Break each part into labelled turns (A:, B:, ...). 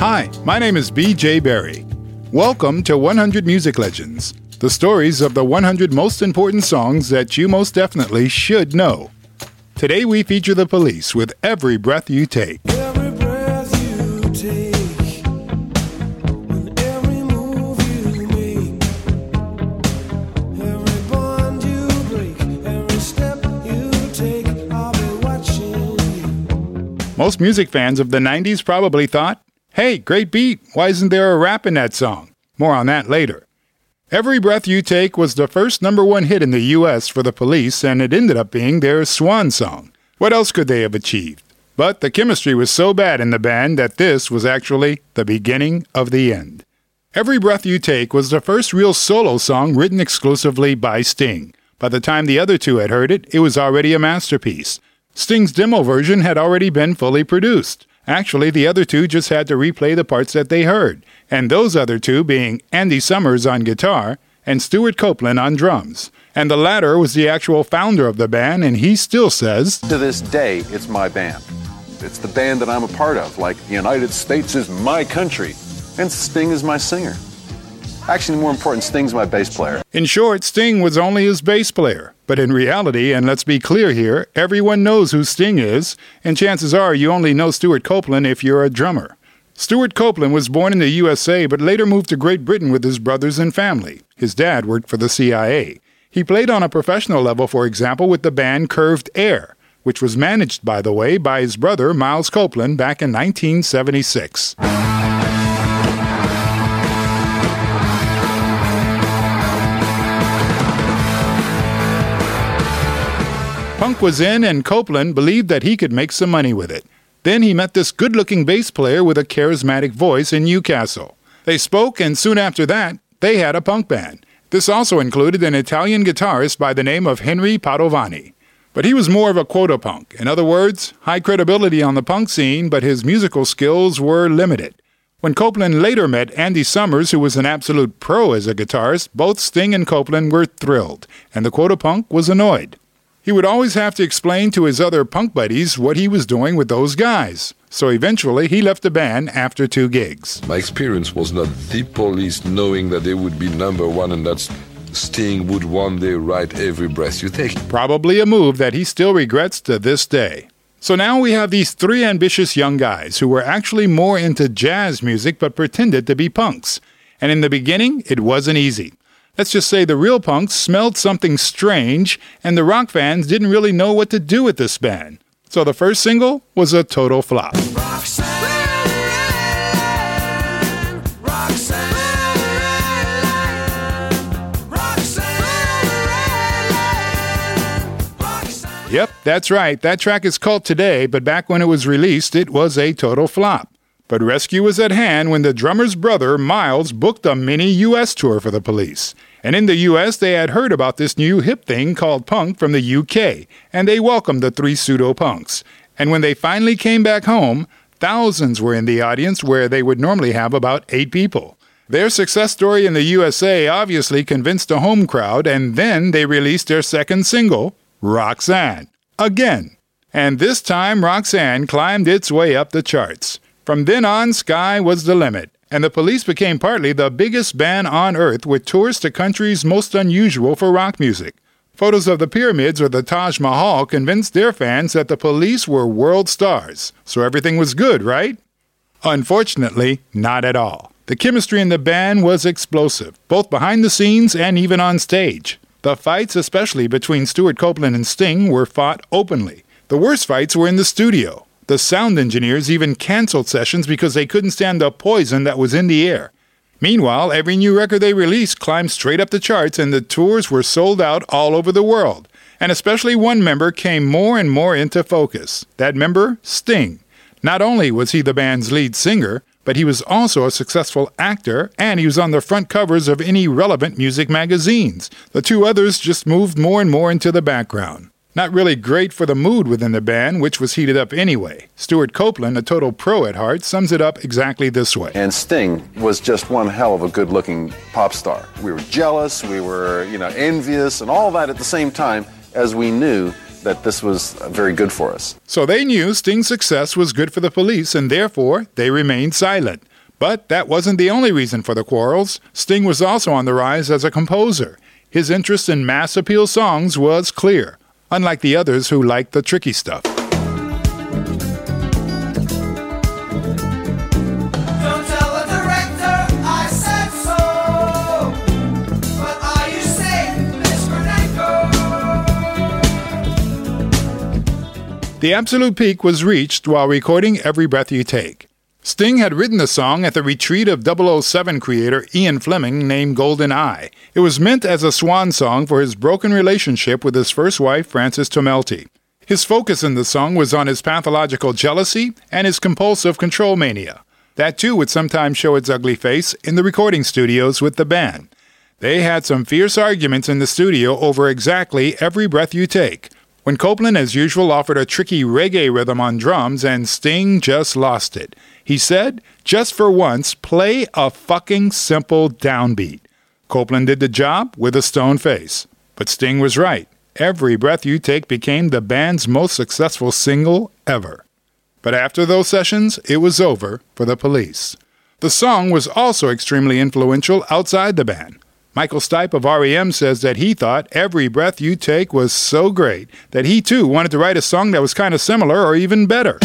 A: Hi, my name is BJ Berry. Welcome to 100 Music Legends, the stories of the 100 most important songs that you most definitely should know. Today we feature the police with Every Breath You Take.
B: Every breath you take, every move you make, every bond you break, every step you take, I'll be watching you.
A: Most music fans of the 90s probably thought, hey, great beat, why isn't there a rap in that song? More on that later. Every Breath You Take was the first number one hit in the US for the police, and it ended up being their swan song. What else could they have achieved? But the chemistry was so bad in the band that this was actually the beginning of the end. Every Breath You Take was the first real solo song written exclusively by Sting. By the time the other two had heard it, it was already a masterpiece. Sting's demo version had already been fully produced. Actually, the other two just had to replay the parts that they heard, and those other two being Andy Summers on guitar and Stewart Copeland on drums. And the latter was the actual founder of the band, and he still says,
C: To this day, it's my band. It's the band that I'm a part of, like the United States is my country, and Sting is my singer. Actually, more important, Sting's my bass player.
A: In short, Sting was only his bass player. But in reality, and let's be clear here, everyone knows who Sting is, and chances are you only know Stewart Copeland if you're a drummer. Stewart Copeland was born in the USA but later moved to Great Britain with his brothers and family. His dad worked for the CIA. He played on a professional level, for example, with the band Curved Air, which was managed, by the way, by his brother Miles Copeland back in 1976. Punk was in, and Copeland believed that he could make some money with it. Then he met this good looking bass player with a charismatic voice in Newcastle. They spoke, and soon after that, they had a punk band. This also included an Italian guitarist by the name of Henry Padovani. But he was more of a quota punk. In other words, high credibility on the punk scene, but his musical skills were limited. When Copeland later met Andy Summers, who was an absolute pro as a guitarist, both Sting and Copeland were thrilled, and the quota punk was annoyed. He would always have to explain to his other punk buddies what he was doing with those guys. So eventually, he left the band after two gigs.
D: My experience was not the police knowing that they would be number one and that Sting would one day write every breath you take.
A: Probably a move that he still regrets to this day. So now we have these three ambitious young guys who were actually more into jazz music but pretended to be punks. And in the beginning, it wasn't easy. Let's just say the real punks smelled something strange, and the rock fans didn't really know what to do with this band. So the first single was a total flop. Yep, that's right. That track is cult today, but back when it was released, it was a total flop. But rescue was at hand when the drummer's brother, Miles, booked a mini US tour for the police. And in the US, they had heard about this new hip thing called punk from the UK, and they welcomed the three pseudo punks. And when they finally came back home, thousands were in the audience where they would normally have about eight people. Their success story in the USA obviously convinced a home crowd, and then they released their second single, Roxanne. Again. And this time, Roxanne climbed its way up the charts. From then on, sky was the limit, and the police became partly the biggest band on earth with tours to countries most unusual for rock music. Photos of the pyramids or the Taj Mahal convinced their fans that the police were world stars, so everything was good, right? Unfortunately, not at all. The chemistry in the band was explosive, both behind the scenes and even on stage. The fights, especially between Stewart Copeland and Sting, were fought openly. The worst fights were in the studio. The sound engineers even canceled sessions because they couldn't stand the poison that was in the air. Meanwhile, every new record they released climbed straight up the charts and the tours were sold out all over the world. And especially one member came more and more into focus. That member, Sting. Not only was he the band's lead singer, but he was also a successful actor and he was on the front covers of any relevant music magazines. The two others just moved more and more into the background. Not really great for the mood within the band, which was heated up anyway. Stewart Copeland, a total pro at heart, sums it up exactly this way.
C: And Sting was just one hell of a good looking pop star. We were jealous, we were, you know, envious, and all that at the same time as we knew that this was uh, very good for us.
A: So they knew Sting's success was good for the police, and therefore they remained silent. But that wasn't the only reason for the quarrels. Sting was also on the rise as a composer. His interest in mass appeal songs was clear, unlike the others who like the tricky stuff.
B: Don't tell the director I said so. But are you safe, Miss Bernanko?
A: The absolute peak was reached while recording Every Breath You Take. Sting had written the song at the retreat of 007 creator Ian Fleming named Golden Eye. It was meant as a swan song for his broken relationship with his first wife, Frances Tomelty. His focus in the song was on his pathological jealousy and his compulsive control mania. That too would sometimes show its ugly face in the recording studios with the band. They had some fierce arguments in the studio over exactly every breath you take. When Copeland, as usual, offered a tricky reggae rhythm on drums and Sting just lost it. He said, just for once, play a fucking simple downbeat. Copeland did the job with a stone face. But Sting was right. Every Breath You Take became the band's most successful single ever. But after those sessions, it was over for the police. The song was also extremely influential outside the band. Michael Stipe of REM says that he thought Every Breath You Take was so great that he too wanted to write a song that was kind of similar or even better.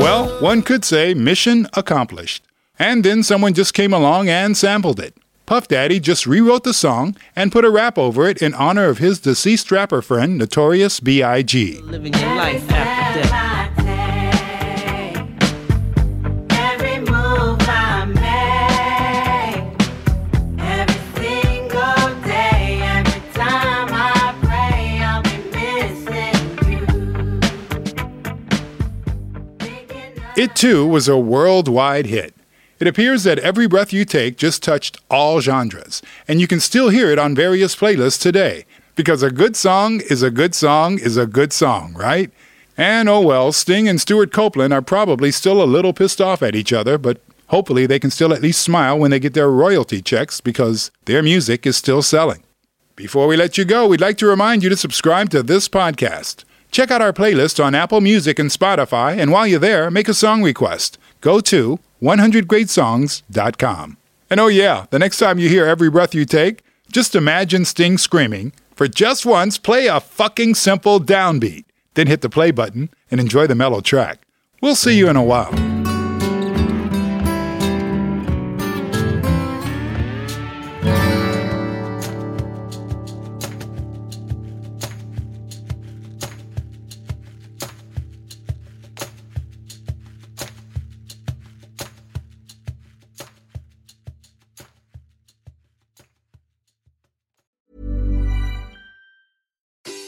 A: Well, one could say mission accomplished. And then someone just came along and sampled it. Puff Daddy just rewrote the song and put a rap over it in honor of his deceased rapper friend, Notorious B.I.G.
E: living your life after death.
F: Every move I make, every single day, every time I pray, I'll be missing you.
A: It too was a worldwide hit. It appears that Every Breath You Take just touched all genres, and you can still hear it on various playlists today. Because a good song is a good song is a good song, right? And oh well, Sting and Stewart Copeland are probably still a little pissed off at each other, but hopefully they can still at least smile when they get their royalty checks because their music is still selling. Before we let you go, we'd like to remind you to subscribe to this podcast. Check out our playlist on Apple Music and Spotify, and while you're there, make a song request. Go to 100greatsongs.com. And oh, yeah, the next time you hear Every Breath You Take, just imagine Sting screaming, For just once, play a fucking simple downbeat. Then hit the play button and enjoy the mellow track. We'll see you in a while.